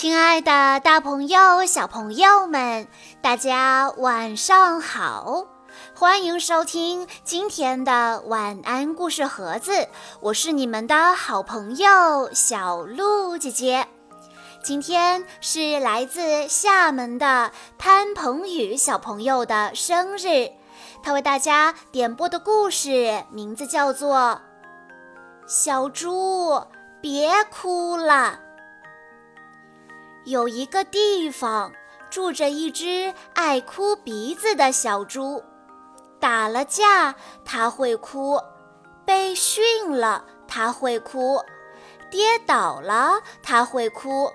亲爱的，大朋友、小朋友们，大家晚上好！欢迎收听今天的晚安故事盒子，我是你们的好朋友小鹿姐姐。今天是来自厦门的潘鹏宇小朋友的生日，他为大家点播的故事名字叫做《小猪别哭了》。有一个地方住着一只爱哭鼻子的小猪，打了架它会哭，被训了它会哭，跌倒了它会哭。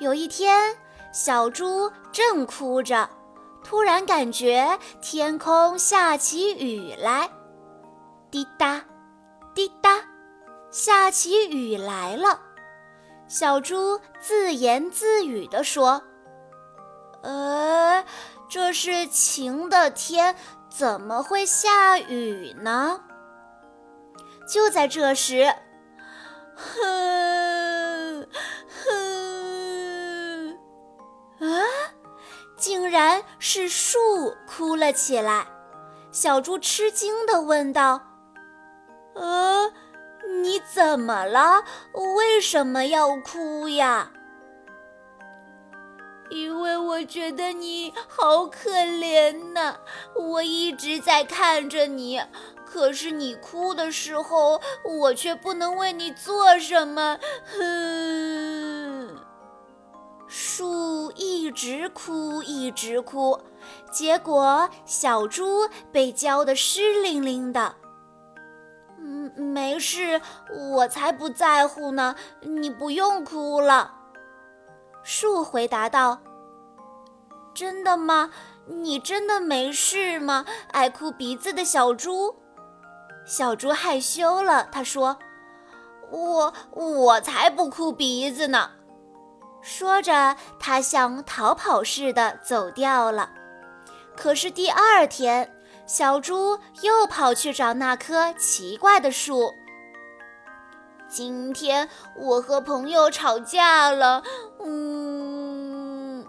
有一天，小猪正哭着，突然感觉天空下起雨来，滴答，滴答，下起雨来了。小猪自言自语地说：“呃，这是晴的天，怎么会下雨呢？”就在这时，哼哼，啊，竟然是树哭了起来。小猪吃惊地问道：“呃？”你怎么了？为什么要哭呀？因为我觉得你好可怜呐！我一直在看着你，可是你哭的时候，我却不能为你做什么。哼！树一直哭，一直哭，结果小猪被浇得湿淋淋的。没事，我才不在乎呢。你不用哭了。”树回答道。“真的吗？你真的没事吗？爱哭鼻子的小猪。”小猪害羞了，他说：“我我才不哭鼻子呢。”说着，他像逃跑似的走掉了。可是第二天。小猪又跑去找那棵奇怪的树。今天我和朋友吵架了，嗯。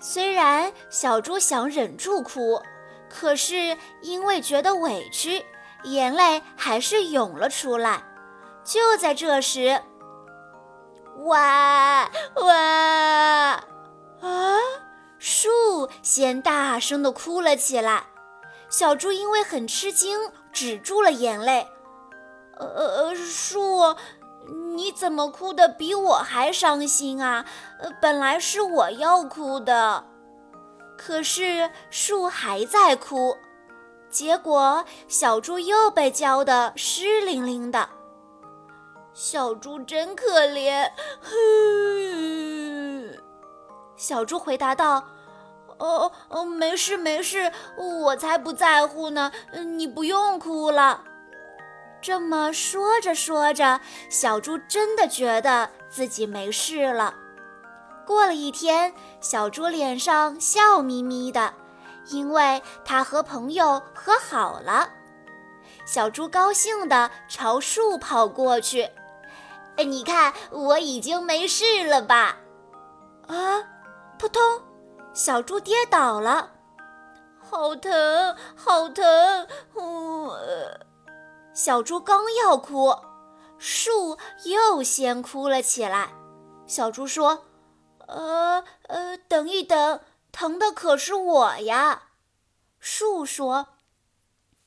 虽然小猪想忍住哭，可是因为觉得委屈，眼泪还是涌了出来。就在这时，哇哇啊！树先大声地哭了起来。小猪因为很吃惊，止住了眼泪。呃呃，树，你怎么哭得比我还伤心啊？本来是我要哭的，可是树还在哭，结果小猪又被浇得湿淋淋的。小猪真可怜。哼，小猪回答道。哦哦哦，没事没事，我才不在乎呢。你不用哭了。这么说着说着，小猪真的觉得自己没事了。过了一天，小猪脸上笑眯眯的，因为他和朋友和好了。小猪高兴地朝树跑过去。哎，你看，我已经没事了吧？啊，扑通！小猪跌倒了，好疼，好疼！呃，小猪刚要哭，树又先哭了起来。小猪说：“呃呃，等一等，疼的可是我呀。”树说：“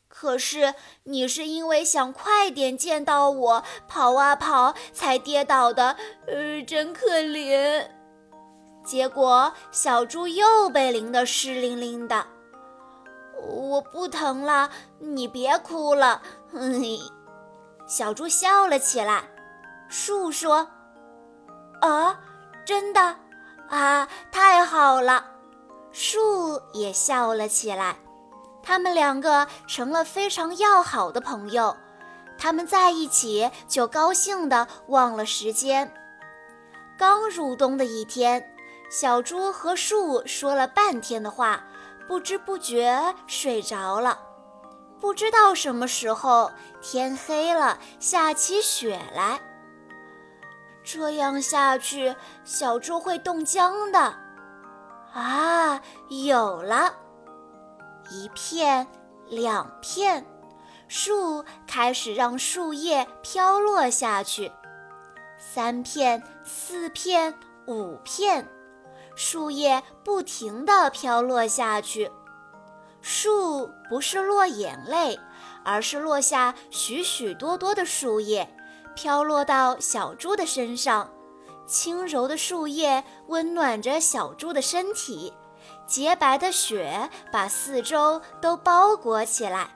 可是你是因为想快点见到我，跑啊跑才跌倒的，呃，真可怜。”结果小猪又被淋得湿淋淋的。我不疼了，你别哭了。嘿，小猪笑了起来。树说：“啊，真的？啊，太好了！”树也笑了起来。他们两个成了非常要好的朋友。他们在一起就高兴的忘了时间。刚入冬的一天。小猪和树说了半天的话，不知不觉睡着了。不知道什么时候天黑了，下起雪来。这样下去，小猪会冻僵的。啊，有了！一片，两片，树开始让树叶飘落下去。三片，四片，五片，树叶不停地飘落下去。树不是落眼泪，而是落下许许多多的树叶。飘落到小猪的身上，轻柔的树叶温暖着小猪的身体，洁白的雪把四周都包裹起来。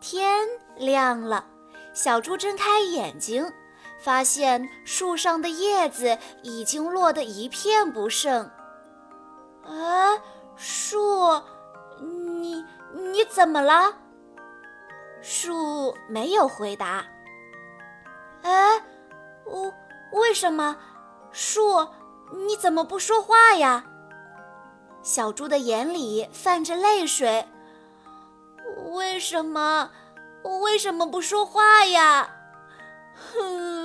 天亮了，小猪睁开眼睛，发现树上的叶子已经落得一片不剩。啊，树，你你怎么了？树没有回答。哎，我为什么？树，你怎么不说话呀？小猪的眼里泛着泪水。为什么？我为什么不说话呀？哼！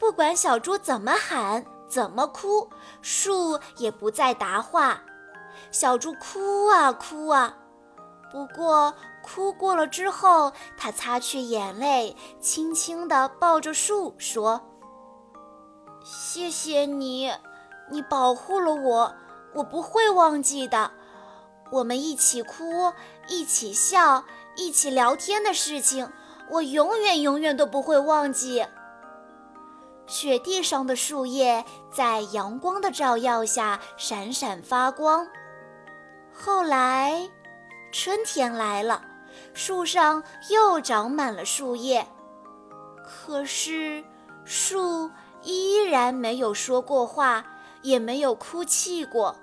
不管小猪怎么喊，怎么哭，树也不再答话。小猪哭啊哭啊，不过。哭过了之后，他擦去眼泪，轻轻地抱着树说：“谢谢你，你保护了我，我不会忘记的。我们一起哭，一起笑，一起聊天的事情，我永远永远都不会忘记。”雪地上的树叶在阳光的照耀下闪闪发光。后来，春天来了。树上又长满了树叶，可是树依然没有说过话，也没有哭泣过。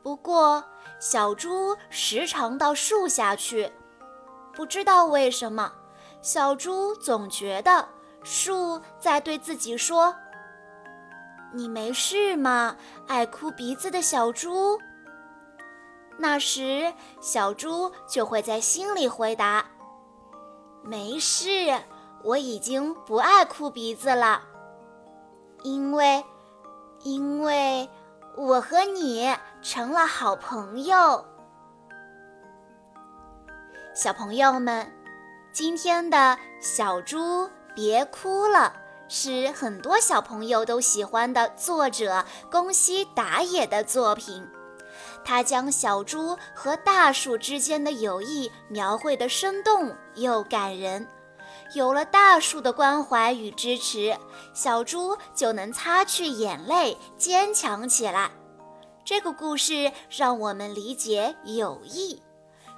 不过，小猪时常到树下去，不知道为什么，小猪总觉得树在对自己说：“你没事吗，爱哭鼻子的小猪？”那时，小猪就会在心里回答：“没事，我已经不爱哭鼻子了，因为，因为我和你成了好朋友。”小朋友们，今天的小猪别哭了，是很多小朋友都喜欢的作者宫西达也的作品。他将小猪和大树之间的友谊描绘得生动又感人。有了大树的关怀与支持，小猪就能擦去眼泪，坚强起来。这个故事让我们理解友谊。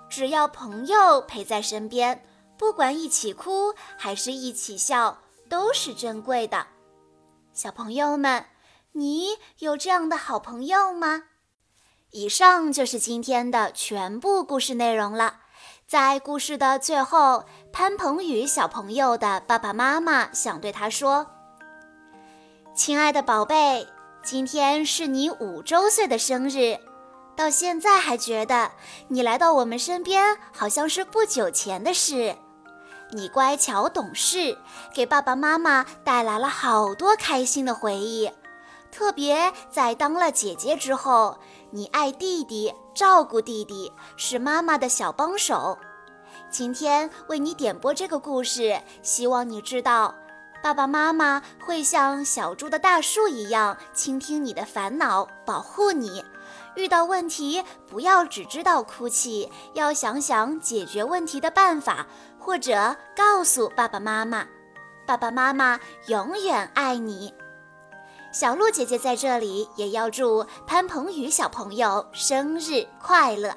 只要朋友陪在身边，不管一起哭还是一起笑，都是珍贵的。小朋友们，你有这样的好朋友吗？以上就是今天的全部故事内容了。在故事的最后，潘鹏宇小朋友的爸爸妈妈想对他说：“亲爱的宝贝，今天是你五周岁的生日，到现在还觉得你来到我们身边好像是不久前的事。你乖巧懂事，给爸爸妈妈带来了好多开心的回忆。”特别在当了姐姐之后，你爱弟弟，照顾弟弟，是妈妈的小帮手。今天为你点播这个故事，希望你知道，爸爸妈妈会像小猪的大树一样，倾听你的烦恼，保护你。遇到问题，不要只知道哭泣，要想想解决问题的办法，或者告诉爸爸妈妈，爸爸妈妈永远爱你。小鹿姐姐在这里也要祝潘鹏宇小朋友生日快乐。